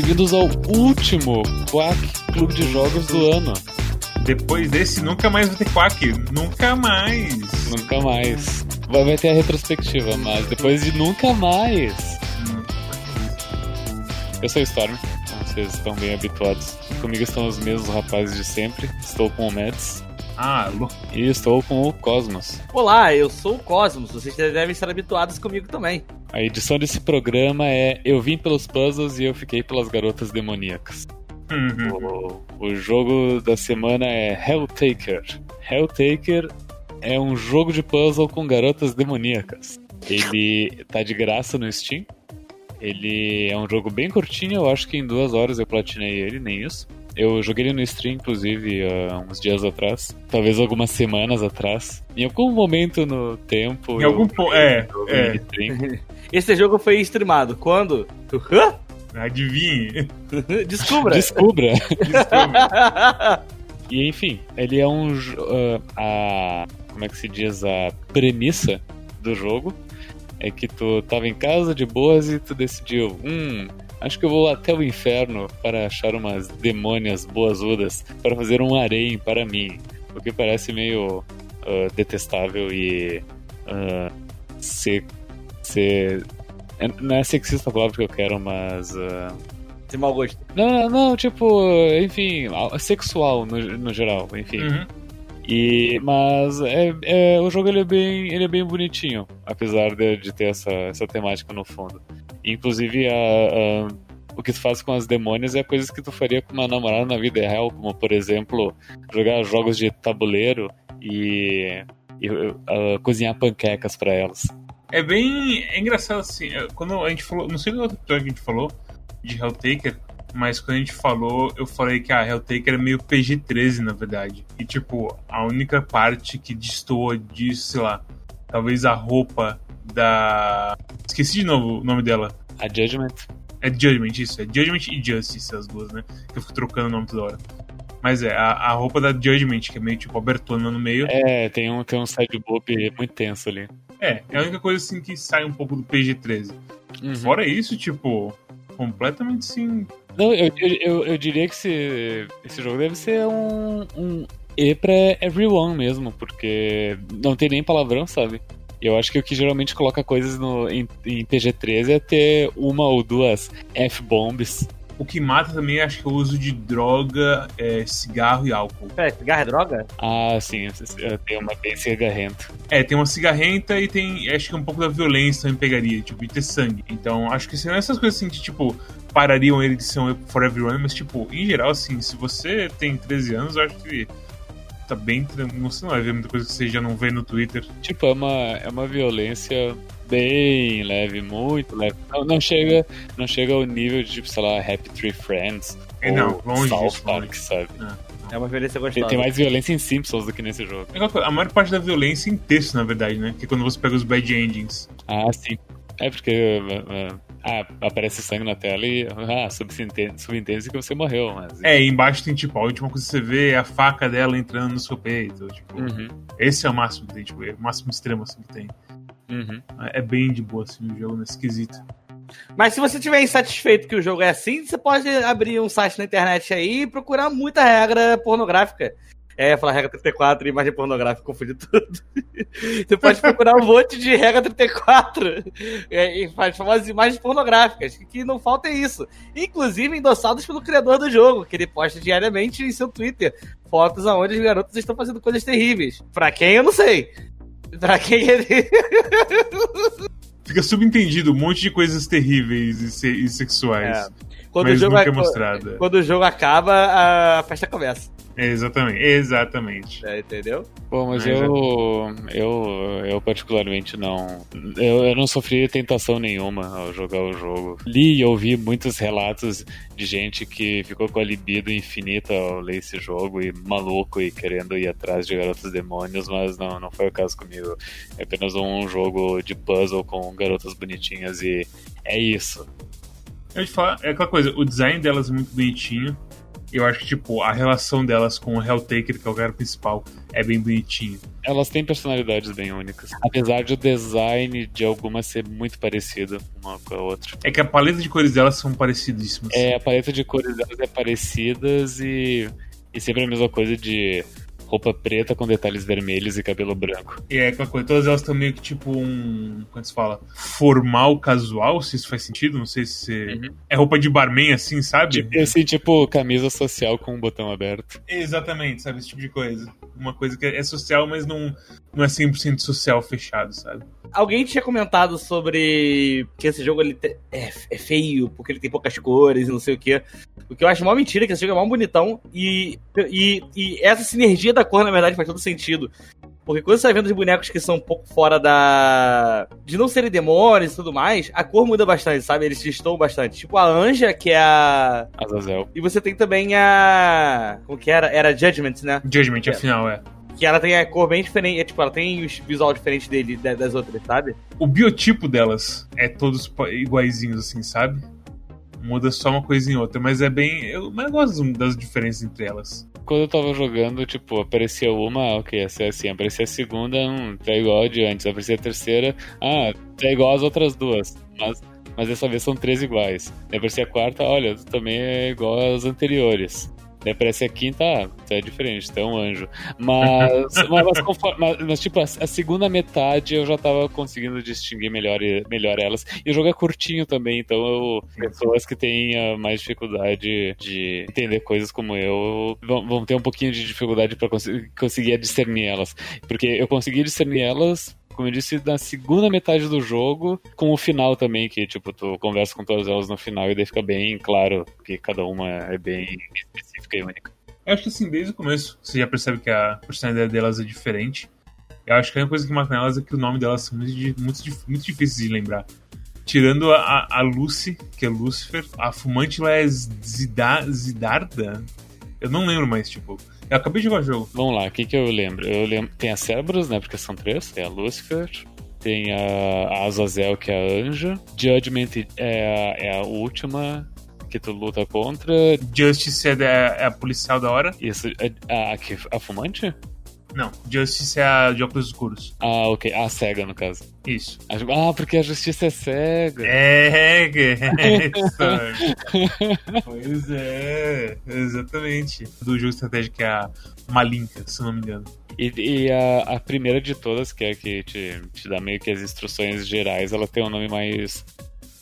Bem-vindos ao último Quack Clube de Jogos do ano. Depois desse, nunca mais vai ter Quack. Nunca mais. Nunca mais. Vai, ter a retrospectiva, mas depois de nunca mais. Eu sou o Storm, como vocês estão bem habituados. Comigo estão os mesmos rapazes de sempre. Estou com o Mets. Ah, alô. E estou com o Cosmos. Olá, eu sou o Cosmos. Vocês devem estar habituados comigo também. A edição desse programa é Eu vim pelos puzzles e eu fiquei pelas garotas demoníacas. Uhum. O, o jogo da semana é Helltaker. Helltaker é um jogo de puzzle com garotas demoníacas. Ele tá de graça no Steam. Ele é um jogo bem curtinho, eu acho que em duas horas eu platinei ele, nem isso. Eu joguei ele no stream, inclusive, há uns dias atrás. Talvez algumas semanas atrás. Em algum momento no tempo. Em algum eu po- é, é. Esse jogo foi streamado. Quando? Hã? Adivinhe. Descubra. Descubra! E enfim, ele é um. ah, a. Como é que se diz? A premissa do jogo é que tu tava em casa de boas e tu decidiu, hum, acho que eu vou até o inferno para achar umas demônias boazudas para fazer um harém para mim. O que parece meio ah, detestável e. ah, ser. ser é- não é sexista a palavra que eu quero, mas. ah, De mau gosto. não, não, não, tipo, enfim, sexual no, no geral, enfim. Uhum. E, mas é, é- o jogo ele é, bem, ele é bem bonitinho, apesar de, de ter essa, essa temática no fundo. Inclusive, a, a- o que tu faz com as demônias é coisas que tu faria com uma namorada na vida real, como, por exemplo, jogar jogos de tabuleiro e, e, ah, cozinhar panquecas pra elas. É bem. É engraçado assim. Quando a gente falou. Não sei no outro que a gente falou de Helltaker. Mas quando a gente falou, eu falei que a Helltaker é meio PG-13, na verdade. E, tipo, a única parte que destoa disso, sei lá, talvez a roupa da. Esqueci de novo o nome dela. A Judgment É Judgment, isso. É Judgment e Justice, as duas, né? Que eu fico trocando o nome toda hora. Mas é, a, a roupa da Judgment, que é meio tipo abertona no meio. é, tem um, tem um side boob muito tenso ali. É, é a única coisa assim que sai um pouco do PG-13. Uhum. Fora isso, tipo, completamente sim. Não, eu, eu, eu, eu diria que esse, esse jogo deve ser um, um E pra everyone mesmo, porque não tem nem palavrão, sabe? Eu acho que o que geralmente coloca coisas no, em, em PG-13 é ter uma ou duas F-bombs. O que mata também acho que é o uso de droga, é, cigarro e álcool. Pera, cigarro é droga? Ah, sim, tem uma bem cigarrento. É, tem uma cigarrenta e tem. Acho que um pouco da violência também pegaria, tipo, e ter sangue. Então, acho que seriam essas coisas assim que, tipo, parariam ele de ser um For Everyone, mas, tipo, em geral, assim, se você tem 13 anos, eu acho que tá bem tranquilo. Você não vai ver muita coisa que você já não vê no Twitter. Tipo, é uma, é uma violência bem leve, muito leve. Não, não chega, não chega ao nível de, tipo, sei lá, Happy Tree Friends. É, não, ou longe South disso, Park, longe. sabe? É uma violência gostosa. tem mais violência em Simpsons do que nesse jogo. É A maior parte da violência é em texto, na verdade, né? Que é quando você pega os bad endings. Ah, sim. É porque uh, uh, ah, aparece sangue na tela e ah, subentende- subentende que você morreu, mas. É, e embaixo tem, tipo, a última coisa que você vê é a faca dela entrando no seu peito. Tipo, Uhum, esse é o máximo que tem, tipo, é o máximo extremo assim que tem. uhum. É bem de boa, assim, o jogo nesse esquisito. Mas se você estiver insatisfeito que o jogo é assim, você pode abrir um site na internet aí e procurar muita regra pornográfica. É, falar regra 34 e imagem pornográfica, confundir tudo. Você pode procurar um monte de regra 34 é, e faz famosas imagens pornográficas, que- não falta é isso. Inclusive endossados pelo criador do jogo, que ele posta diariamente em seu Twitter fotos onde os garotos estão fazendo coisas terríveis. Pra quem eu não sei. Pra quem ele. Fica subentendido um monte de coisas terríveis e, se- e sexuais. Quando o jogo nunca é mostrado. Quando o jogo acaba, a festa começa. É, exatamente, exatamente. É, entendeu? Bom, mas Mas é- eu, eu. Eu particularmente não. Eu, eu não sofri tentação nenhuma ao jogar o jogo. Li e ouvi muitos relatos de gente que ficou com a libido infinita ao ler esse jogo e maluco e querendo ir atrás de garotos demônios, mas não, não foi o caso comigo. É apenas um jogo de puzzle com garotas bonitinhas e é isso. Eu te falar, é aquela coisa, o design delas é muito bonitinho. Eu acho que, tipo, a relação delas com o Helltaker, que é o cara principal, é bem bonitinho. Elas têm personalidades bem únicas. Apesar de o design de algumas ser muito parecido uma com a outra. É que a paleta de cores delas são parecidíssimas. É, a paleta de cores delas é parecidas e, e sempre a mesma coisa de roupa preta com detalhes vermelhos e cabelo branco. E é aquela coisa, todas elas estão meio que tipo um. Como se fala? Formal, casual, se isso faz sentido. Não sei se. Uhum. É roupa de barman, assim, sabe? Tipo, assim, tipo camisa social com um botão aberto. Exatamente, sabe? Esse tipo de coisa. Uma coisa que é social, mas não, não é 100% social fechado, sabe? Alguém tinha comentado sobre que esse jogo ele te- é, é feio, porque ele tem poucas cores e não sei o quê. O que eu acho uma mentira, que esse jogo é mó bonitão. E, e, e essa sinergia da cor, na verdade, faz todo sentido. Porque quando você vai vendo os bonecos que são um pouco fora da. de não serem demônios e tudo mais, a cor muda bastante, sabe? Eles destoam bastante. Tipo a Anja, que é a. Azazel. E você tem também a. Como que era? Era Judgment, né? Judgment, É. afinal, é. Que ela tem a cor bem diferente. É, tipo, ela tem o visual diferente dele, da- das outras, sabe? O biotipo delas é todos iguaizinhos, assim, sabe? Muda só uma coisa em outra, mas é bem. Eu, mas eu gosto das diferenças entre elas. Quando eu tava jogando, tipo, aparecia uma, ok, essa é assim. Aparecia a segunda, hum, tá igual a de antes. Aparecia a terceira, ah, tá igual as outras duas. Mas, mas dessa vez são três iguais. Daí aparecia a quarta, olha, também é igual às anteriores. Daí aparece a quinta, ah, é diferente, tá um anjo. Mas, mas, conforme- mas- mas, tipo, a, a segunda metade eu já tava conseguindo distinguir melhor, melhor elas. E o jogo é curtinho também, então eu, pessoas que têm ah, mais dificuldade de entender coisas como eu vão, vão ter um pouquinho de dificuldade pra conseguir, conseguir discernir elas. Porque eu consegui discernir elas como eu disse, na segunda metade do jogo, com o final também, que, tipo, tu conversa com todas elas no final e daí fica bem claro que cada uma é bem específica e única. Eu acho que assim, desde o começo, você já percebe que a personalidade delas é diferente. Eu acho que a única coisa que mata nelas é que o nome delas são muito, muito, muito difíceis de lembrar. Tirando a, a- Lucy, que é Lucifer, a fumante lá é Zida, Zidarda? Eu não lembro mais, tipo. Eu acabei de jogar o jogo. Vamos lá, o que que eu lembro? Eu lembro. Tem a Cerberus, né? Porque são três. Tem a Lucifer. Tem a, a Azazel, que é a anja. Judgment é a, é a última que tu luta contra. Justice é, da- é a policial da hora. Isso, a, a, que- a fumante? Não, Justice é a de óculos escuros. Ah, ok. A cega, no caso. Isso. Ah, porque a justiça é cega. É, é pois é, exatamente. Do jogo estratégico que é a Malinka, se eu não me engano. E, e a, a primeira de todas, que é a que te, te dá meio que as instruções gerais, ela tem um nome mais,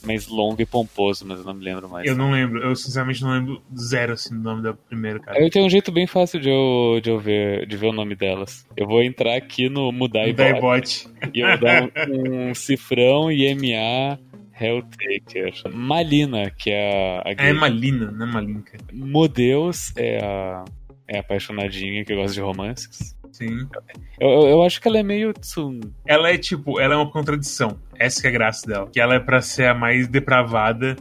mais longo e pomposo, mas eu não me lembro mais. Eu não lembro, eu sinceramente não lembro zero assim do nome da primeira, cara. Eu tenho um jeito bem fácil de eu, de eu ver, de ver o nome delas. Eu vou entrar aqui no Mudar e Bot, Daibot. e eu vou dar um, um cifrão IMA Helltaker. Malina, que é a, a É. Malina, não é Malinka. Modeus é a, é a apaixonadinha que gosta de romances. Sim. Eu, eu, acho que ela é meio Ela é tipo, ela é uma contradição. Essa que é a graça dela. Que ela é pra ser a mais depravada.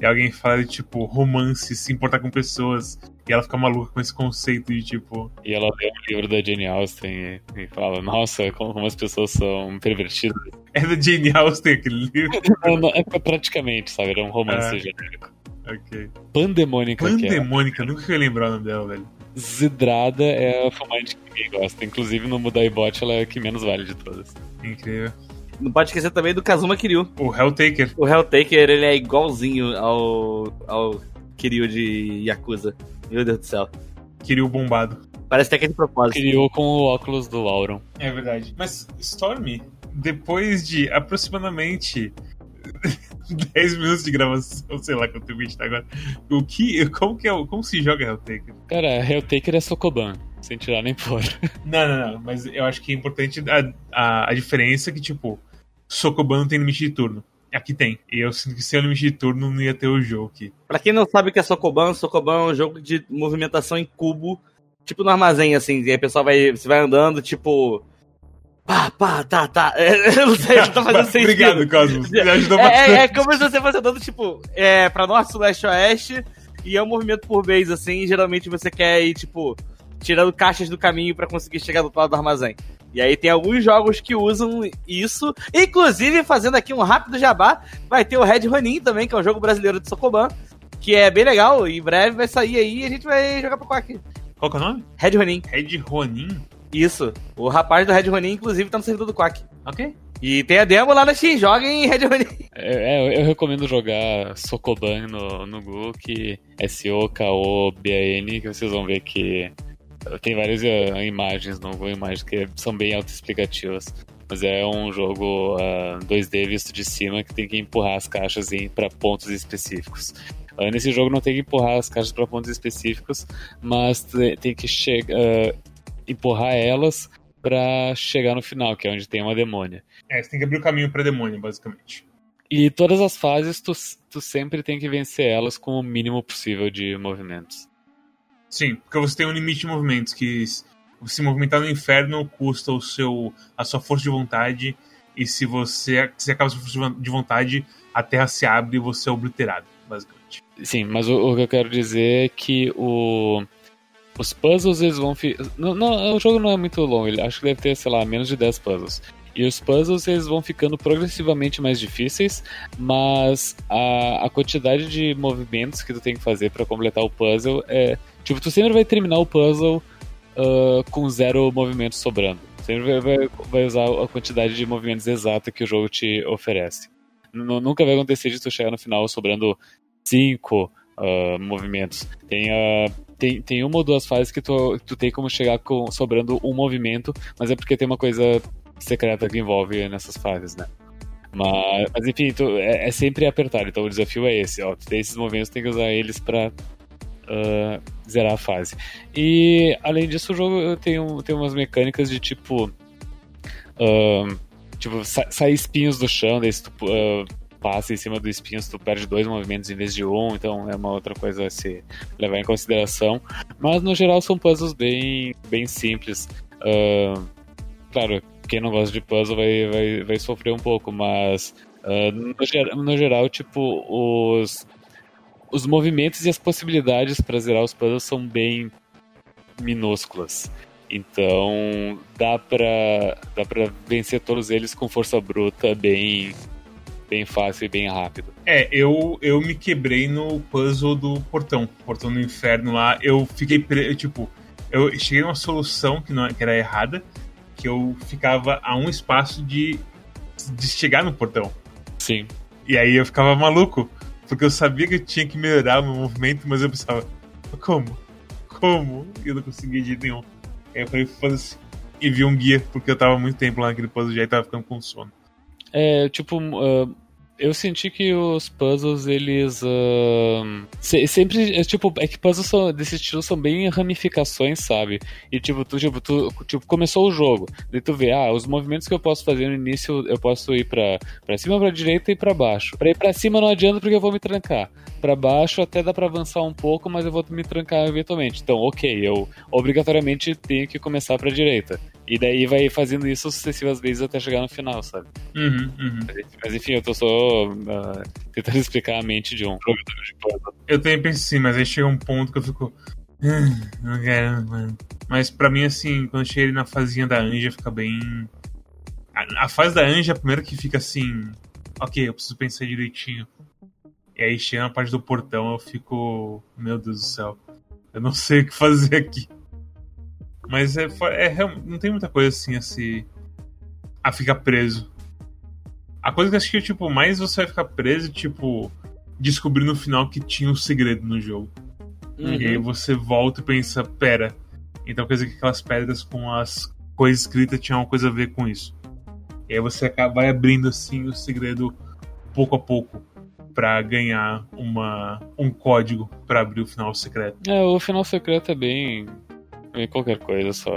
E alguém fala de, tipo, romance, se importar com pessoas. E ela fica maluca com esse conceito de, tipo, E ela lê um livro da Jane Austen e, e fala, nossa, como, as pessoas são pervertidas. é da Jane Austen aquele livro. Não, é praticamente, sabe? Era um romance Ah. genérico. ok. Pandemônica, é. Pandemônica, nunca ia lembrar o nome dela, velho. Zidrada é a fumante que ninguém gosta. Inclusive no Mudaibot ela é a que menos vale de todas. Incrível. Não pode esquecer também do Kazuma Kiryu. O Helltaker. O Helltaker, ele é igualzinho ao, ao Kiryu de Yakuza. Meu Deus do céu. Kiryu bombado. Parece até que é de propósito. Criou com o óculos do Auron. É verdade. Mas, Stormy, depois de aproximadamente 10 minutos de gravação, sei lá quanto tempo a gente tá agora, o que, como, que é, como se joga Helltaker? Cara, Helltaker é Sokoban, sem tirar nem pôr. Não, não, não, mas eu acho que é importante a, a, a diferença que, tipo, Sokoban não tem limite de turno. Aqui tem. E eu sinto que sem o limite de turno não ia ter o jogo aqui. Pra quem não sabe o que é Sokoban, Sokoban é um jogo de movimentação em cubo, tipo no armazém, assim. E aí o pessoal vai, você vai andando, tipo. Pá, pá, tá, tá. É, eu não sei, não tá fazendo sentido. Obrigado, Cosmos. Me ajudou É, bastante. é, é como se você fosse andando, tipo, é, pra norte, leste, oeste, e é um movimento por vez, assim, geralmente você quer ir, tipo, tirando caixas do caminho pra conseguir chegar do outro lado do armazém. E aí tem alguns jogos que usam isso, inclusive, fazendo aqui um rápido jabá, vai ter o Red Ronin também, que é um jogo brasileiro de Sokoban, que é bem legal. Em breve vai sair aí e a gente vai jogar pro Quack. Qual que é o nome? Red Ronin. Red Ronin? Isso. O rapaz do Red Ronin, inclusive, tá no servidor do Quack. Ok. E tem a demo lá na Steam, joguem Red Ronin. É, é, eu recomendo jogar Sokoban no, no que é S-O-K-O-B-A-N, que vocês vão ver que tem várias uh, imagens no Google Imagens que são bem autoexplicativas. Mas é um jogo uh, 2D visto de cima que tem que empurrar as caixas para pontos específicos. Uh, nesse jogo não tem que empurrar as caixas para pontos específicos, mas tem que chegar empurrar elas para chegar no final, que é onde tem uma demônia. É, você tem que abrir o caminho pra demônia, basicamente. E todas as fases, tu, tu sempre tem que vencer elas com o mínimo possível de movimentos. Sim, porque você tem um limite de movimentos, que se movimentar no inferno custa o seu, a sua força de vontade, e se você se acaba a sua força de vontade, a terra se abre e você é obliterado, basicamente. Sim, mas o, o que eu quero dizer é que o os puzzles eles vão. Não, não, o jogo não é muito longo, ele acho que deve ter, sei lá, menos de 10 puzzles. E os puzzles eles vão ficando progressivamente mais difíceis, mas a, a quantidade de movimentos que tu tem que fazer para completar o puzzle é. Tipo, tu sempre vai terminar o puzzle uh, com zero movimentos sobrando. Sempre vai, vai, vai, usar a quantidade de movimentos exata que o jogo te oferece. N nunca vai acontecer de tu chegar no final sobrando cinco uh, movimentos. Tem uh, tem, tem uma ou duas fases que tu, tu tem como chegar com, sobrando um movimento, mas é porque tem uma coisa secreta que envolve nessas fases, né? Mas, mas enfim, tu, é, é, sempre apertar, então o desafio é esse, ó. Tu tem esses movimentos, tem que usar eles pra uh, zerar a fase. E além disso, o jogo tem, um, tem umas mecânicas de tipo. Uh, tipo, sa sair espinhos do chão, daí se tu uh, passa em cima do espinho, tu perde dois movimentos em vez de um, então é uma outra coisa a se levar em consideração. Mas no geral são puzzles bem, bem simples. Uh, claro, quem não gosta de puzzle vai, vai, vai sofrer um pouco, mas uh, no, no, geral, tipo, os, os movimentos e as possibilidades para zerar os puzzles são bem minúsculas. Então dá pra, dá pra vencer todos eles com força bruta bem, bem fácil e bem rápido. É, eu, eu me quebrei no puzzle do portão, portão do inferno lá. Eu fiquei, tipo, eu cheguei a uma solução que, não, que era errada, que eu ficava a um espaço de, de chegar no portão. Sim. E aí eu ficava maluco, porque eu sabia que eu tinha que melhorar o meu movimento, mas eu pensava, como? Como? E eu não conseguia de nenhum. Aí eu falei, foda-se. E vi um guia, porque eu tava muito tempo lá naquele puzzle já e tava ficando com sono. É, tipo, uh, eu senti que os puzzles, eles. Uh, se, sempre. É, tipo, é que puzzles são, desse estilo são bem ramificações, sabe? E tipo, tu, tipo, tu tipo, começou o jogo. Daí tu vê, ah, os movimentos que eu posso fazer no início, eu posso ir pra, pra cima, pra direita e pra baixo. Pra ir pra cima não adianta porque eu vou me trancar. Pra baixo até dá pra avançar um pouco, mas eu vou me trancar eventualmente. Então, ok, eu obrigatoriamente tenho que começar pra direita. E daí vai fazendo isso sucessivas vezes até chegar no final, sabe? Uhum, uhum. Mas, enfim, eu tô só uh, tentando explicar a mente de um jogador de puzzle. Eu também penso assim, mas aí chega um ponto que eu fico. Ah, não quero, mano. Mas pra mim, assim, quando eu cheguei na fazinha da Anja, fica bem. A, a fase da Anja é a primeira que fica assim. Ok, eu preciso pensar direitinho. E aí chega na parte do portão, eu fico. Meu Deus do céu. Eu não sei o que fazer aqui. Mas é, é, não tem muita coisa assim a se. a ficar preso. A coisa que eu acho que, tipo, mais você vai ficar preso, tipo, descobrir no final que tinha um segredo no jogo. Uhum. E aí você volta e pensa, pera. Então quer dizer que aquelas pedras com as coisas escritas tinham uma coisa a ver com isso. E aí você vai abrindo assim o segredo pouco a pouco para ganhar uma, um código para abrir o final secreto. É, o final secreto é bem é qualquer coisa, só.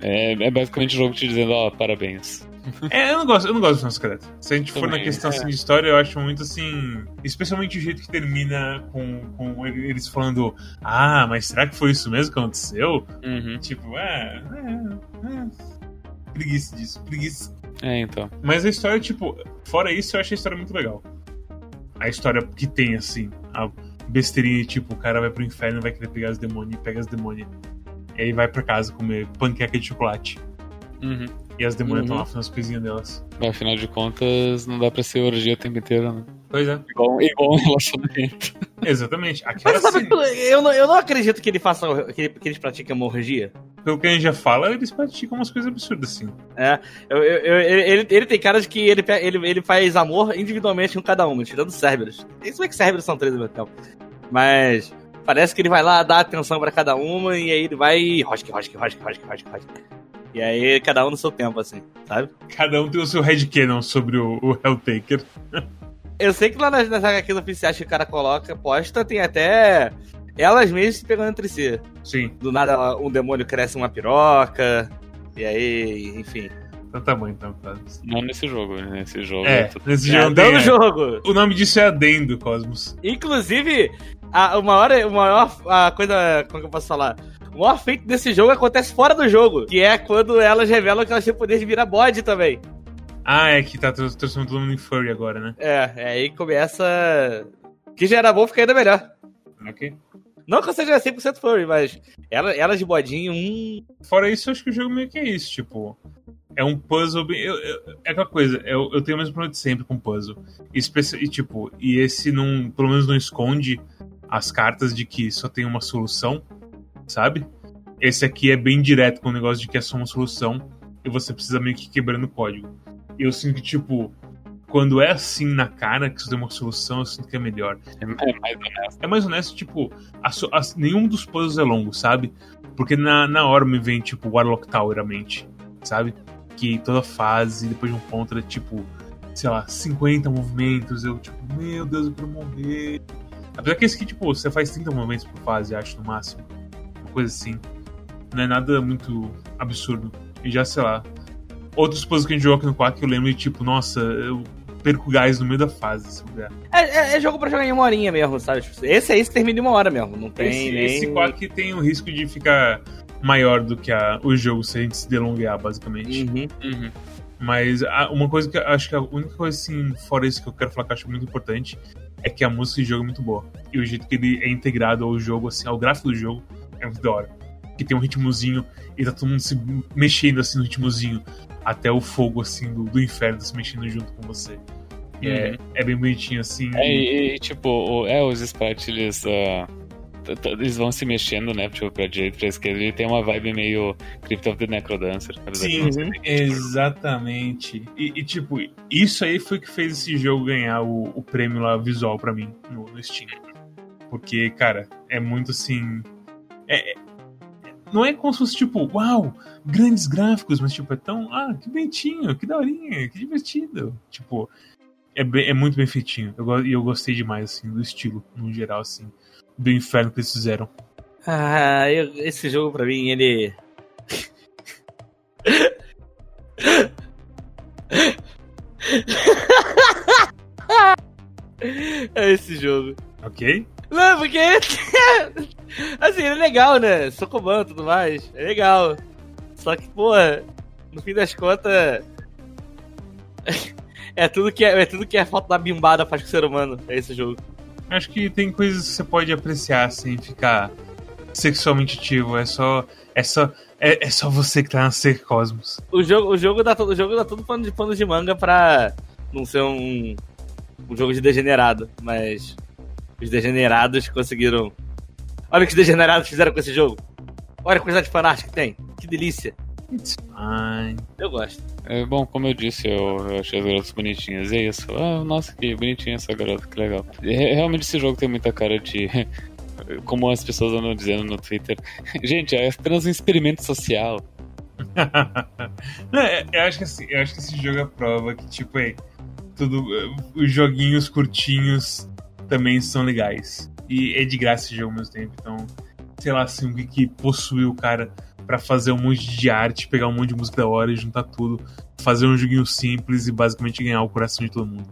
É, é basicamente o jogo te dizendo, ó, oh, parabéns. É, eu não gosto, eu não gosto do final secreto. Se a gente Também, for na questão é. assim, de história, eu acho muito assim. Especialmente o jeito que termina com, com eles falando, ah, mas será que foi isso mesmo que aconteceu? Uhum. Tipo, é, é, é. Preguiça disso, preguiça. É, então. Mas a história, tipo, fora isso, eu acho a história muito legal. A história que tem, assim, a besteirinha, tipo, o cara vai pro inferno vai querer pegar as demônios e pega as demônios e aí vai pra casa comer panqueca de chocolate. Uhum. E as demônias estão uhum. lá fazendo as coisinhas delas. Afinal de contas, não dá pra ser orgia o tempo inteiro, né? Pois é. Igual, igual um relacionamento. Exatamente. Aquela Mas sabe, cena, eu não, eu não acredito que ele faça que, ele, que eles pratiquem uma orgia. pelo que a gente já fala, eles praticam umas coisas absurdas assim. Eu, eu- eu- ele, ele tem cara de que ele, ele, ele faz amor individualmente com cada uma, tirando Cerberus. Isso é que Cerberus são três ao mesmo tempo. Mas parece que ele vai lá dar atenção pra cada uma e aí ele vai e rosque, rosque, rosque, rosque, rosque, rosque. E aí cada um no seu tempo, assim, sabe? Cada um tem o seu headcanon sobre o, o Helltaker. Eu sei que lá nas, nas HQs oficiais que o cara coloca, posta, tem até elas mesmas se pegando entre si. Sim, Do nada um demônio cresce uma piroca. E aí, enfim. então tá bom então, cara. Não nesse jogo, né? Nesse jogo É, tudo- nesse É, jogo dando tem, é. jogo. O nome disso é Adendo, Cosmos. Inclusive, a, uma hora, uma maior a coisa. Como que eu posso falar? O maior feito desse jogo acontece fora do jogo. Que é quando elas revelam que elas têm o poder de virar bode também. Ah, é que tá trans- transformando todo mundo em furry agora, né? É, é aí começa. Que já era bom, fica ainda melhor. Ok. Não que eu seja 100% furry, mas ela, elas de bodinho, hum. Fora isso, eu acho que o jogo meio que é isso, tipo. É um puzzle bem. eu- eu- é aquela coisa, eu, eu tenho o mesmo problema de sempre com puzzle. Especi- e, tipo, e esse não. Pelo menos não esconde as cartas de que só tem uma solução, sabe? Esse aqui é bem direto com o negócio de que é só uma solução e você precisa meio que quebrando o código. E eu sinto que, tipo, quando é assim na cara que você tem uma solução, eu sinto que é melhor. É mais honesto. É mais honesto, tipo, a a- nenhum dos puzzles é longo, sabe? Porque na, na hora me vem, tipo, Warlock Tower à mente, sabe? Que toda fase, depois de um ponto, é tipo, sei lá, 50 movimentos. Eu, tipo, meu Deus, eu quero morrer. Apesar que esse aqui, tipo, você faz 30 movimentos por fase, acho, no máximo. Uma coisa assim. Não é nada muito absurdo. E já, sei lá. Outros puzzles que a gente jogou aqui no Quack, eu lembro de, tipo, nossa, eu perco gás no meio da fase, se puder. É, é- é jogo pra jogar em uma horinha mesmo, sabe? Tipo, Esse aí se termina em uma hora mesmo. Não tem Esse, nem. esse Quack tem o risco de ficar maior do que a- o jogo se a gente se delongar, basicamente. Uhum. Uhum. Mas a- uma coisa que eu acho que a única coisa assim, fora isso que eu quero falar que eu acho muito importante, é que a música do jogo é muito boa. E o jeito que ele é integrado ao jogo, assim, ao gráfico do jogo, é muito da hora. Que tem um ritmozinho e tá todo mundo se mexendo assim no ritmozinho. Até o fogo, assim, do, do inferno se mexendo junto com você. E é, Uhum. é bem bonitinho, assim. É, e, e, tipo, é, os sprites, eles, ah, t- t- eles vão se mexendo, né? Tipo, pra direita e pra esquerda. Ele tem uma vibe meio Crypt of the Necrodancer. Sim, exatamente. E, e, tipo, isso aí foi que fez esse jogo ganhar o, o prêmio lá visual pra mim no, no Steam. Porque, cara, é muito assim. é- é- não é como se fosse tipo, uau, grandes gráficos, mas tipo, é tão. Ah, que bonitinho, que daorinha, que divertido. Tipo, é, bem- é muito bem feitinho. Eu, E eu gostei demais, assim, do estilo, no geral, assim, do inferno que eles fizeram. Ah, eu- esse jogo pra mim, ele. é esse jogo. Ok? Não, porque. assim, ele é legal, né? Socoban e tudo mais. É legal. Só que, pô, no fim das contas. é, tudo que é, é tudo que a falta da bimbada faz com o ser humano. É esse jogo. Acho que tem coisas que você pode apreciar sem ficar sexualmente ativo. É só. É só. É, é só você que tá na Ser Cosmos. O jogo, o jogo dá todo, o jogo dá todo pano de pano de manga pra não ser um, um jogo de degenerado, mas os degenerados conseguiram. Olha o que os degenerados fizeram com esse jogo. Olha a quantidade de fanart que tem. Que delícia. It's fine. Eu gosto. É, bom, como eu disse, eu, eu achei as garotas bonitinhas. E é isso. Ah, nossa, que bonitinha essa garota, que legal. E, re- realmente esse jogo tem muita cara de. Como as pessoas andam dizendo no Twitter. Gente, é apenas um experimento social. Não, é- eu, acho que assim, eu acho que esse jogo é prova que, tipo, é, tudo, é, os joguinhos curtinhos também são legais. E é de graça esse jogo ao mesmo tempo, então, sei lá, assim, o que, que possuiu o cara pra fazer um monte de arte, pegar um monte de música da hora e juntar tudo, fazer um joguinho simples e basicamente ganhar o coração de todo mundo.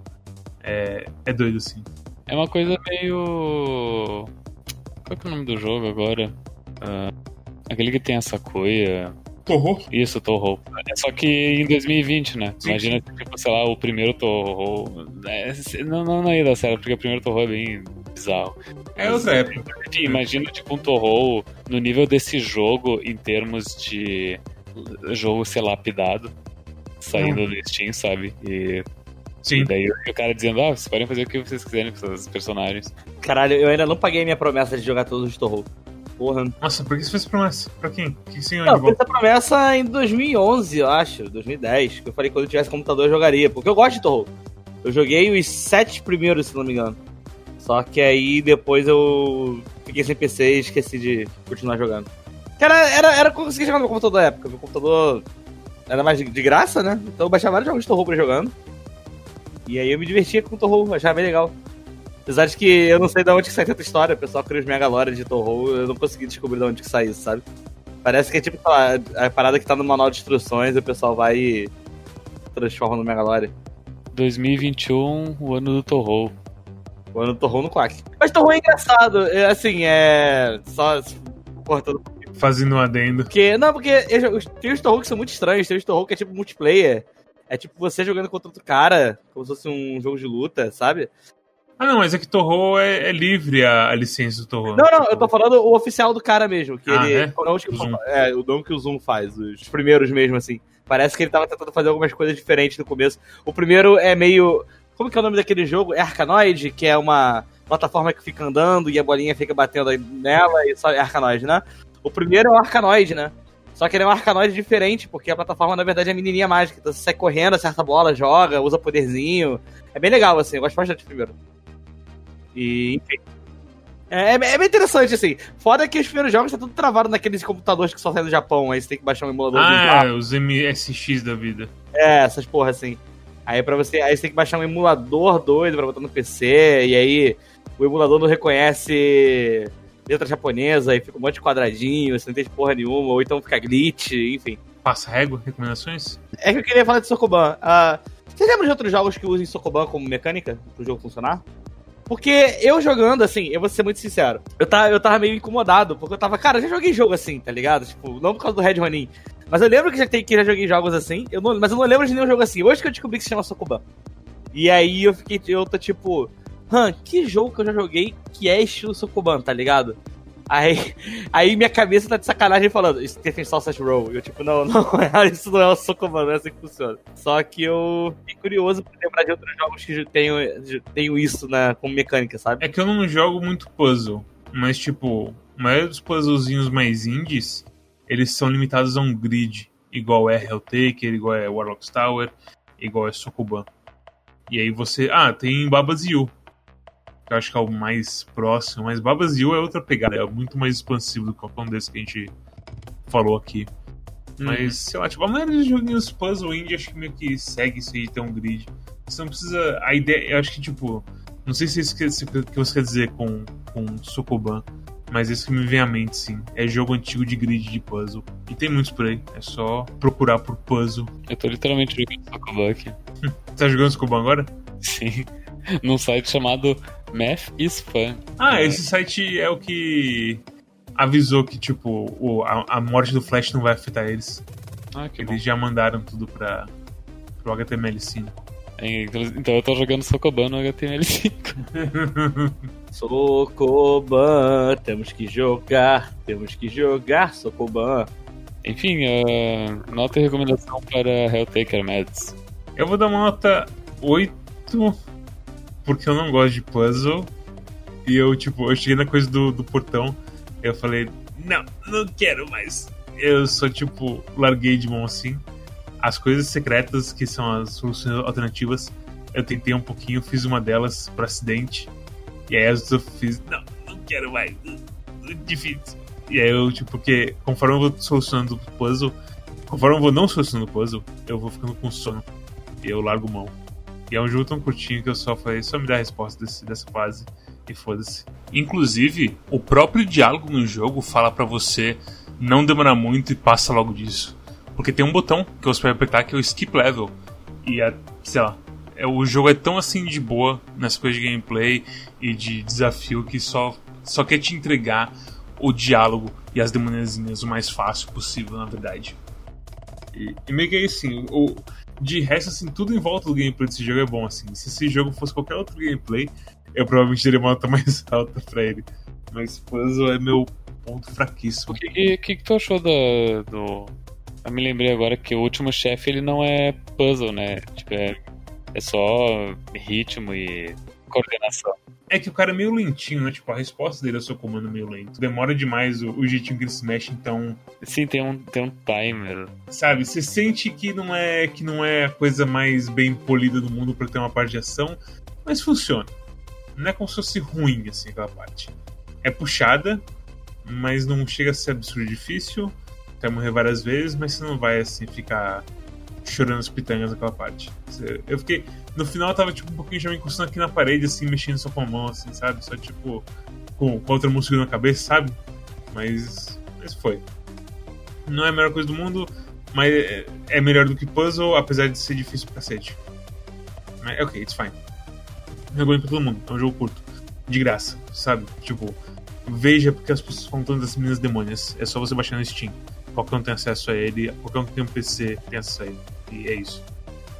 É, é doido, assim. É uma coisa meio. Qual que é o nome do jogo agora? Ah, aquele que tem a Sakuya. Torrou? Isso, Toho. É só que em 2020, né? Sim, Imagina, tipo, sei lá, o primeiro Toho. É, não, não, não ia dar certo, porque o primeiro Toho é bem bizarro. É outra época. Enfim, imagina, tipo, um Toho no nível desse jogo, em termos de jogo ser lapidado, saindo no Steam, sabe? E Sim. E daí o cara dizendo, ah, vocês podem fazer o que vocês quiserem com seus personagens. Caralho, eu ainda não paguei minha promessa de jogar todos os Torro. Porra. Nossa, por que você fez promessa? Pra quem? O que você Não, eu fiz essa promessa em 2011, eu acho, 2010. Que eu falei que quando eu tivesse computador eu jogaria. Porque eu gosto de Torro. Eu joguei os sete primeiros, se não me engano. Só que aí depois eu fiquei sem PC e esqueci de continuar jogando. Cara, era, era eu conseguia jogar no meu computador da época. Meu computador era mais de, de graça, né? Então eu baixava vários jogos de Torro pra jogando. E aí eu me divertia com o Torro, achava bem legal. Apesar de que eu não sei de onde que sai tanta história, o pessoal cria os megalores de Torro, eu não consegui descobrir de onde que sai isso, sabe? Parece que é tipo a, a parada que tá no manual de instruções, o pessoal vai e transforma no Megalore. 2021, o ano do Torro. O ano do Torro no Quack. Mas Torro é engraçado, é, assim, é. Só cortando. Fazendo um adendo. Porque, não, porque tem os Torro que são muito estranhos, tem os Torro que é tipo multiplayer. É tipo você jogando contra outro cara, como se fosse um jogo de luta, sabe? Ah, não, mas é que Torro é, é livre a, a, licença do Torro. Não, não, eu tô falando o oficial do cara mesmo. Que ah, ele. É? Não, que, o é, o nome que o Zoom faz, os primeiros mesmo, assim. Parece que ele tava tentando fazer algumas coisas diferentes no começo. O primeiro é meio. Como que é o nome daquele jogo? É Arcanoid, que é uma plataforma que fica andando e a bolinha fica batendo nela e só é Arcanoid, né? O primeiro é o Arcanoid, né? Só que ele é um Arcanoid diferente, porque a plataforma, na verdade, é menininha mágica. Então você sai correndo, acerta a bola, joga, usa poderzinho. É bem legal, assim, eu gosto bastante do primeiro. E, enfim. É, é, é, bem interessante, assim. Foda que os primeiros jogos tá tudo travado naqueles computadores que só saem do Japão. Aí você tem que baixar um emulador ah, é, os MSX da vida. É, essas porra assim. Aí para você, aí você tem que baixar um emulador doido pra botar no PC, e aí o emulador não reconhece letra japonesa, e fica um monte de quadradinho, você não entende porra nenhuma, ou então fica glitch, enfim. Passa régua, recomendações? É que eu queria falar de Sokoban. Uh, você lembra de outros jogos que usem Sokoban como mecânica pro jogo funcionar? Porque eu jogando, assim, eu vou ser muito sincero, eu tava, eu tava meio incomodado, porque eu tava, cara, eu já joguei jogo assim, tá ligado? Tipo, não por causa do Red Ronin. Mas eu lembro que já, tem, que já joguei jogos assim, eu não, mas eu não lembro de nenhum jogo assim. Hoje que eu descobri que se chama Sokoban. E aí eu fiquei, eu tô tipo, hã, que jogo que eu já joguei que é estilo Sokoban, tá ligado? Aí, aí minha cabeça tá de sacanagem falando, Stephen Sausage Roll. Eu, tipo, não, não, isso não é o Sokoban, não é assim que funciona. Só que eu fiquei curioso por lembrar de outros jogos que tenham, tenham isso na, como mecânica, sabe? É que eu não jogo muito puzzle, mas, tipo, a maioria dos puzzlezinhos mais indies, eles são limitados a um grid, igual é Helltaker, igual é Warlock's Tower, igual é Sokoban. E aí você. Ah, tem Babas eu acho que é o mais próximo, mas Babas Yu é outra pegada, é muito mais expansivo do que qualquer um desses que a gente falou aqui. Uhum. Mas, sei lá, tipo, a maioria dos joguinhos puzzle indie acho que meio que segue isso aí de ter um grid. Você não precisa. A ideia. Eu acho que, tipo. Não sei se é isso que, que você quer dizer com, com Sokoban, mas isso que me vem à mente, sim. É jogo antigo de grid de puzzle. E tem muitos por aí. É só procurar por puzzle. Eu tô literalmente jogando Sokoban aqui. tá jogando Sokoban agora? Sim. Num site chamado Math is Fun. Ah, é. esse site é o que avisou que, tipo, o, a, a, morte do Flash não vai afetar eles. Ah, que Eles bom. já mandaram tudo pra, pro HTML5. É, então, então eu tô jogando Sokoban no HTML5. Sokoban, temos que jogar, temos que jogar Sokoban. Enfim, uh, nota e recomendação para Helltaker Mads. Eu vou dar uma nota 8 porque eu não gosto de puzzle. E eu, tipo, eu cheguei na coisa do, do portão. Eu falei, não, não quero mais. Eu só, tipo, larguei de mão assim. As coisas secretas, que são as soluções alternativas, eu tentei um pouquinho, fiz uma delas para acidente. E aí as eu fiz, não, não quero mais. Difícil. E aí eu, tipo, porque conforme eu vou solucionando o puzzle, conforme eu vou não solucionando o puzzle, eu vou ficando com sono. E eu largo mão. E é um jogo tão curtinho que eu só falei, só me dá a resposta desse, dessa fase e foda-se. Inclusive, o próprio diálogo no jogo fala para você não demorar muito e passa logo disso. Porque tem um botão que você vai apertar que é o skip level. E é, sei lá, é, o jogo é tão assim de boa nessa coisa de gameplay e de desafio que só, só quer te entregar o diálogo e as demoniazinhas o mais fácil possível, na verdade. E, e meio que é assim, o, de resto, assim, tudo em volta do gameplay desse jogo é bom, assim. Se esse jogo fosse qualquer outro gameplay, eu provavelmente teria uma nota mais alta pra ele. Mas puzzle é meu ponto fraquíssimo. O que, que, que, tu achou do, do. Eu me lembrei agora que o último chefe ele não é puzzle, né? Tipo, é É só ritmo e coordenação. É que o cara é meio lentinho, né? Tipo, a resposta dele ao seu comando é meio lento. Demora demais o, o jeitinho que ele se mexe, então. Sim, tem um, tem um timer. Sabe, você sente que não é que não é a coisa mais bem polida do mundo pra ter uma parte de ação, mas funciona. Não é como se fosse ruim, assim, aquela parte. É puxada, mas não chega a ser absurdo difícil. Até morrer várias vezes, mas você não vai, assim, ficar chorando as pitangas naquela parte. Eu fiquei. No final eu tava tipo um pouquinho já me encostando aqui na parede, assim, mexendo só com a mão, assim, sabe? Só tipo. Com, com outra mão a cabeça, sabe? Mas. Mas foi. Não é a melhor coisa do mundo, mas é, é melhor do que puzzle, apesar de ser difícil pra cacete. Mas ok, it's fine. Recomendo pra todo mundo, é um jogo curto. De graça, sabe? Tipo, veja porque as pessoas falam tanto das meninas demônias. É só você baixar no Steam. Qualquer um tem acesso a ele, qualquer um que tem um PC tem acesso a ele. E é isso.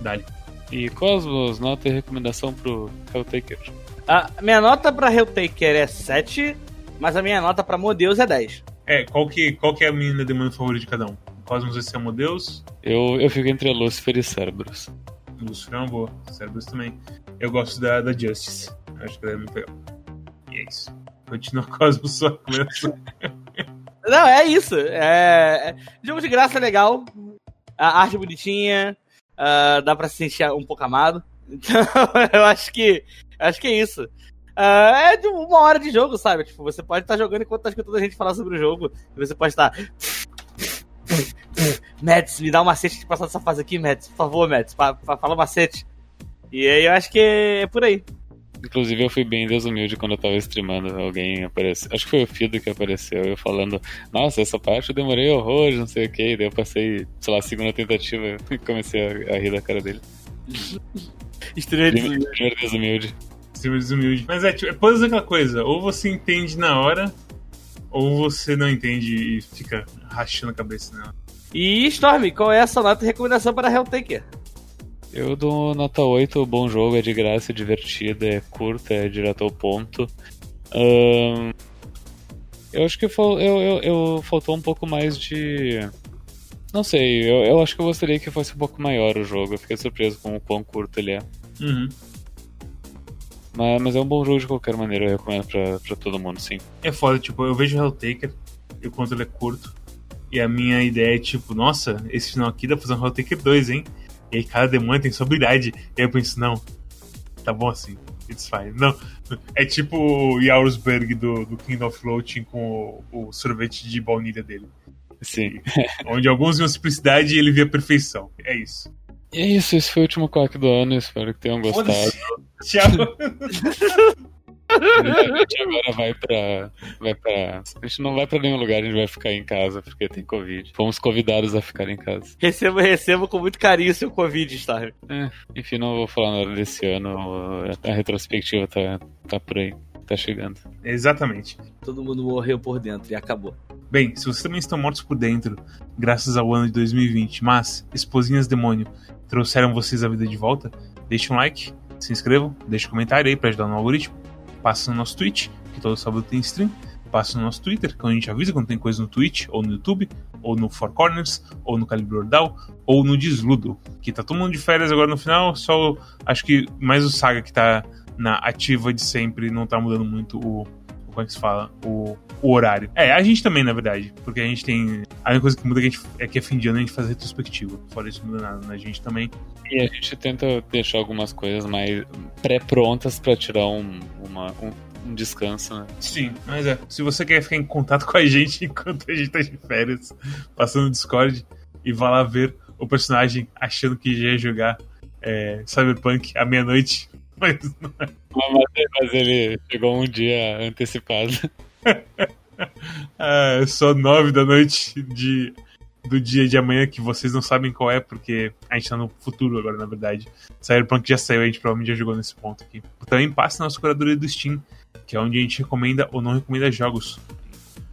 Dali. E Cosmos, nota e recomendação pro Helltaker? A minha nota pra Helltaker é 7, mas a minha nota pra Modeus é 10. É, qual que, qual que é a menina demônio favorita de cada um? Cosmos vai ser a Modeus? Eu, eu fico entre Lucifer e Cerberus. Lucifer é uma boa, Cerberus também. Eu gosto da, da Justice. Acho que ela é muito legal. E é isso. Continua Cosmos sua recomendação. Não, é isso. É... é jogo de graça legal. A arte bonitinha. Uh, dá pra se sentir um pouco amado. Então, eu acho que. Acho que é isso. Uh, é de uma hora de jogo, sabe? Tipo, você pode estar tá jogando enquanto tá escutando a gente falar sobre o jogo. Você pode estar. Mads, me dá um macete de passar dessa fase aqui, Mads. Por favor, Mads, fala um macete. E aí eu acho que é por aí. Inclusive eu fui bem desumilde quando eu tava streamando, alguém apareceu. Acho que foi o Fido que apareceu, eu falando, nossa, essa parte eu demorei horror, não sei o que. Daí eu passei, sei lá, a segunda tentativa e comecei a, a, rir da cara dele. Streamer desumilde. Streamer desumilde. Streamer desumilde. Mas é, tipo, é pode aquela coisa, ou você entende na hora, ou você não entende e fica rachando a cabeça nela. E Storm, qual é essa nota e recomendação para Helltaker? Eu dou nota 8, bom jogo, é de graça, é divertido, é curto, é direto ao ponto. Um, eu acho que eu, eu, eu, faltou um pouco mais de. Não sei, eu, eu acho que eu gostaria que fosse um pouco maior o jogo. Eu fiquei surpreso com o quão curto ele é. Uhum. Mas, mas é um bom jogo de qualquer maneira, eu recomendo pra, pra todo mundo, sim. É foda, tipo, eu vejo Helltaker e o quanto ele é curto. E a minha ideia é tipo, nossa, esse final aqui dá pra fazer um Helltaker 2, hein? E aí cada demônio tem sua habilidade. E aí eu penso, não, tá bom assim. It's fine. Não, é tipo o Jarlsberg do, do King of Floating com o, o, sorvete de baunilha dele. Sim. Onde alguns viam simplicidade e ele via perfeição. É isso. E é isso, esse foi o último quack do ano. Espero que tenham gostado. Tchau. A gente agora vai pra, vai pra. A gente não vai pra nenhum lugar, a gente vai ficar em casa porque tem Covid. Fomos convidados a ficar em casa. Recebo, recebo com muito carinho seu Covid, Star. É, enfim, não vou falar nada desse ano. A retrospectiva tá, tá por aí. Tá chegando. Exatamente. Todo mundo morreu por dentro e acabou. Bem, se vocês também estão mortos por dentro, graças ao ano de 2020, mas esposinhas demônio trouxeram vocês a vida de volta, deixe um like, se inscrevam, deixe um comentário aí pra ajudar no algoritmo passa no nosso Twitch, que todo sábado tem stream, passa no nosso Twitter, que a gente avisa quando tem coisa no Twitch, ou no YouTube, ou no Four Corners, ou no Calibre Ordal, ou no Desludo, que tá todo mundo de férias agora no final, só acho que mais o Saga que tá na ativa de sempre, não tá mudando muito o, como é que se fala, o, o, horário. É, a gente também, na verdade, porque a gente tem. A única coisa que muda é que, a gente, é que é fim de ano a gente faz retrospectiva. Fora isso, não muda nada na gente também. E a gente tenta deixar algumas coisas mais pré-prontas para tirar um, uma, um, um, descanso, né? Sim, mas é. Se você quer ficar em contato com a gente enquanto a gente tá de férias, passando no Discord, e vá lá ver o personagem achando que já ia jogar é, Cyberpunk à meia-noite. Mas é. Mas, ele chegou um dia antecipado. é, só nove da noite de do dia de amanhã que vocês não sabem qual é, porque a gente tá no futuro agora, na verdade. Cyberpunk já saiu, a gente provavelmente já jogou nesse ponto aqui. Também passe na nossa curadoria do Steam, que é onde a gente recomenda ou não recomenda jogos.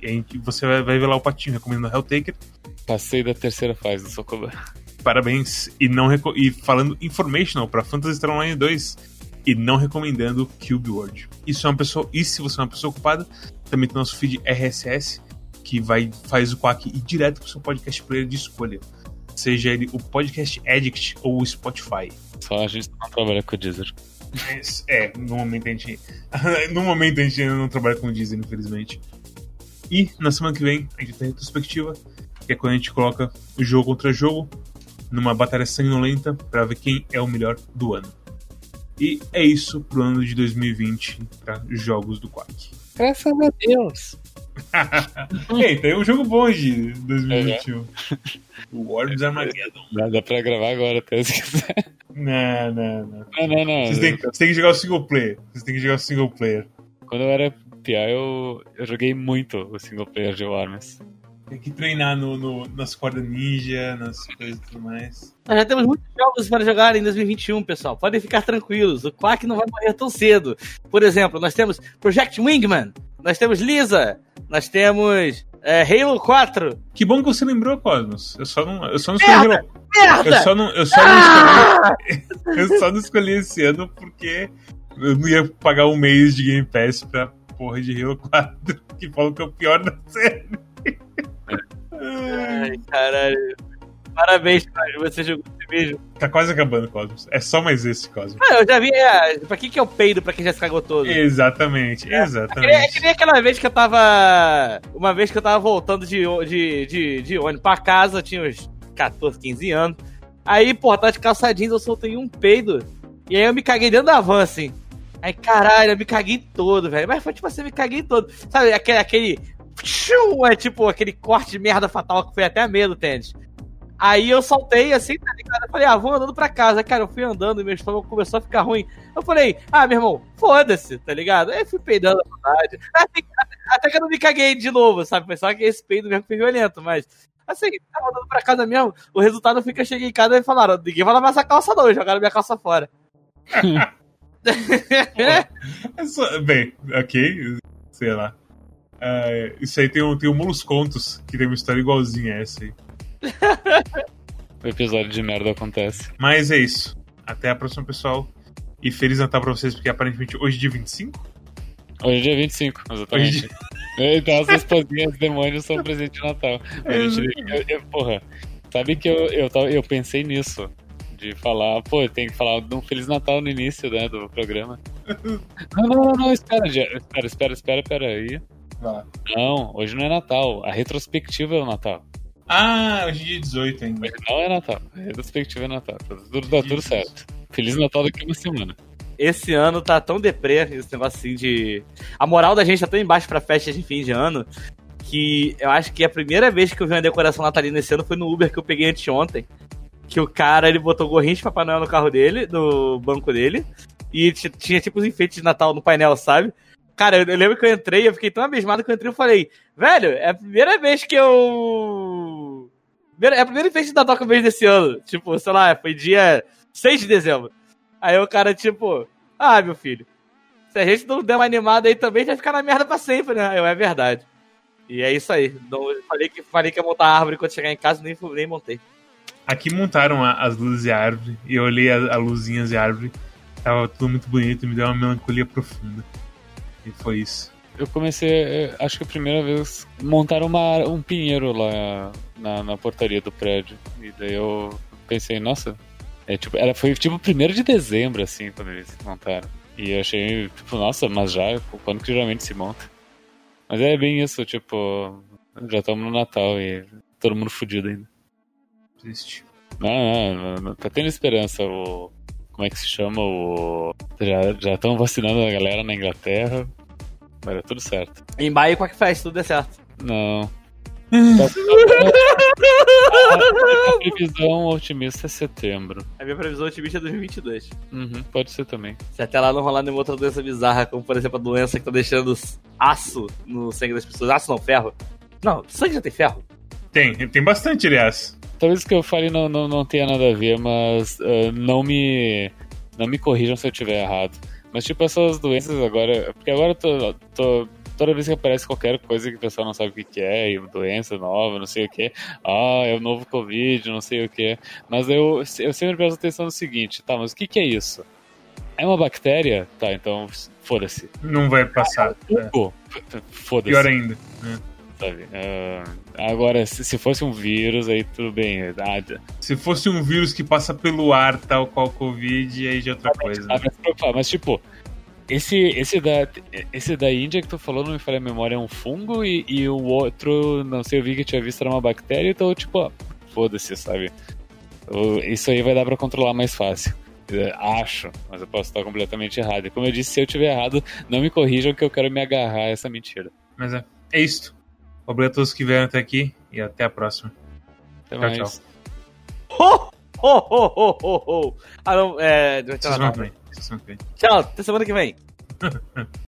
E a gente, você vai, vai ver lá o patinho recomendando Helltaker. Passei da terceira fase do Sokoban. Parabéns. E, não e falando Informational para Phantasy Star Online 2 e não recomendando Cube World. Isso é uma pessoa, e se você é uma pessoa ocupada, também tem nosso feed RSS, que vai faz o Quack ir direto pro seu podcast player de escolha. seja ele o Podcast Addict ou o Spotify. Só a gente não trabalha com o Deezer. É, no momento a gente. no momento a gente ainda não trabalha com o Deezer, infelizmente. E na semana que vem a gente tem a retrospectiva, que é quando a gente coloca o jogo contra jogo numa batalha sanguinolenta para ver quem é o melhor do ano. E é isso pro ano de 2020 para jogos do Quack. Graças a Deus. Ei, tem um jogo bom de 2021. O Worms Armageddon. Dá, dá pra gravar agora, até se quiser. Não, não, não. Não, não, não. Vocês têm, vocês têm que jogar o single player. Vocês têm que jogar o single player. Quando eu era PA, eu, eu joguei muito o single player de Worms. Tem que treinar no, no- nas cordas ninja, nas coisas e tudo mais. Nós já temos muitos jogos para jogar em 2021, pessoal. Podem ficar tranquilos. O Quack não vai morrer tão cedo. Por exemplo, nós temos Project Wingman. Nós temos Lisa. Nós temos é, Halo 4. Que bom que você lembrou, Cosmos. Eu só não, eu só não Merda! escolhi. Eu só não, eu só não escolhi. Eu só não escolhi esse ano porque eu não ia pagar um mês de Game Pass pra porra de Halo 4, que falam que é o pior da série. Ai, caralho. Parabéns, Quack. Você jogou esse vídeo. Tá quase acabando, Cosmos. É só mais esse, Cosmos. Ah, eu já vi. É, pra que, que é o peido pra quem já se cagou todo? Exatamente, É nem- é exatamente. que nem aquela vez que eu tava. Uma vez que eu tava voltando de, de, de, de ônibus pra casa, tinha uns 14, 15 anos. Aí, pô, tava de calça jeans, eu soltei um peido. E aí eu me caguei dentro da van, assim. Aí, caralho, eu me caguei todo, velho. Mas foi tipo assim, eu me caguei todo. Sabe, aquele. aquele é tipo aquele corte de merda fatal que foi até a meia do tênis. Aí eu saltei assim, tá ligado? Eu falei, ah, vou andando pra casa. Cara, eu fui andando e meu estômago começou a ficar ruim. Eu falei, ah, meu irmão, foda-se, tá ligado? Aí fui peidando à vontade. Até, até que eu não me caguei de novo, sabe? Foi só que esse peido mesmo foi violento, mas. Assim, tava andando pra casa mesmo. O resultado foi que eu cheguei em casa e falaram: ninguém vai lavar essa calça, não. Jogaram minha calça fora. É só- bem, ok, sei lá. É, isso aí tem um, tem um Mulos Contos, que tem uma história igualzinha a essa aí. O episódio de merda acontece. Mas é isso. Até a próxima, pessoal. E Feliz Natal pra vocês, porque aparentemente hoje é dia 25. Hoje é dia 25, exatamente. Então as esposinhas demônios são presente de Natal. Gente, eu, eu- porra, sabe que eu, eu, eu pensei nisso. De falar, pô, tem que falar de um Feliz Natal no início, né, do programa. Não, não, não, não, espera, espera, espera, espera, espera aí. Vá. Não, hoje não é Natal. A retrospectiva é o Natal. Ah, hoje é dia 18 ainda. Hoje não é Natal. A retrospectiva é Natal. Tá tudo, tá tudo certo. Feliz Natal daqui a uma semana. Esse ano tá tão deprê, esse negócio assim de. A moral da gente tá tão embaixo pra festas de fim de ano que eu acho que a primeira vez que eu vi uma decoração natalina esse ano foi no Uber que eu peguei anteontem. Que o cara, ele botou gorrinho de Papai Noel no carro dele, no banco dele, e tinha tipo os enfeites de Natal no painel, sabe? Cara, eu, lembro que eu entrei, eu fiquei tão abismado que eu entrei e falei, velho, é a primeira vez que eu. É a primeira Natal que eu vejo desse ano. Tipo, sei lá, foi dia 6 de dezembro. Aí o cara, tipo, ah, meu filho, se a gente não der uma animada aí também, vai ficar na merda pra sempre, né? Eu, é verdade. E é isso aí. Falei, que, falei que ia montar a árvore quando chegar em casa, nem, nem montei. Aqui montaram a- as luzes e a árvore, e eu olhei as luzinhas e a árvore. Tava tudo muito bonito, me deu uma melancolia profunda. E foi isso. Eu comecei, eh, acho que a primeira vez, montaram uma, um pinheiro lá na, na portaria do prédio. E daí eu pensei, nossa, é, tipo, era, foi tipo primeiro de dezembro, assim, quando eles montaram. E eu achei, tipo, nossa, mas já, quando que geralmente se monta? Mas é bem isso, tipo, já estamos no Natal e todo mundo fudido ainda. Triste. Não, não, não, tá tendo esperança. O, como é que se chama? O, já estão vacinando a galera na Inglaterra. Vai dar tudo certo. Em Bahia, qual que faz? Tudo é certo. Não. A previsão otimista é setembro. A minha previsão otimista é 2022. Uhum, pode ser também. Se até lá não rolar nenhuma outra doença bizarra, como por exemplo a doença que tá deixando aço no sangue das pessoas. Aço não, ferro. Não, sangue já tem ferro. Tem, tem bastante, aliás. Talvez o que eu fale não, não, não tenha nada a ver, mas ah, não me não me corrijam se eu estiver errado. Mas tipo essas doenças agora, porque agora eu tô, tô toda vez que aparece qualquer coisa que o pessoal não sabe o que, que é, e doença nova, não sei o que, ah, é o novo Covid, não sei o que. Mas eu, eu sempre presto atenção no seguinte, tá, mas o que, que é isso? É uma bactéria? Tá, então foda-se. Não vai passar. É. Pô, Foda-se. Pior ainda. né? Sabe? Uh, agora, se, se, fosse um vírus, aí tudo bem. Ah, se fosse um vírus que passa pelo ar, tal qual Covid, aí já é outra coisa. Né? Mas, tipo, esse, esse, da, esse da Índia que tu falou, não me falha a memória, é um fungo e, e o outro, não sei, eu vi que tinha visto era uma bactéria, então, tipo, foda-se, sabe? Isso aí vai dar pra controlar mais fácil. É, acho, mas eu posso estar completamente errado. E como eu disse, se eu tiver errado, não me corrijam que eu quero me agarrar a essa mentira. Mas é, é isto. Obrigado a todos que vieram até aqui e até a próxima. Até tchau, mais. tchau. Ho, ho, ho, ho, ho. Ah, não, é. Tchau, semana que vem. Tchau, até semana que vem.